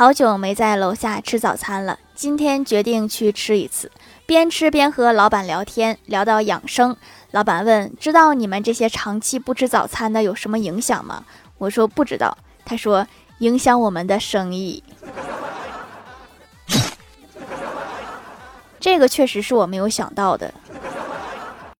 好久没在楼下吃早餐了今天决定去吃一次。边吃边和老板聊天聊到养生。老板问知道你们这些长期不吃早餐的有什么影响吗？我说不知道。他说影响我们的生意。这个确实是我没有想到的。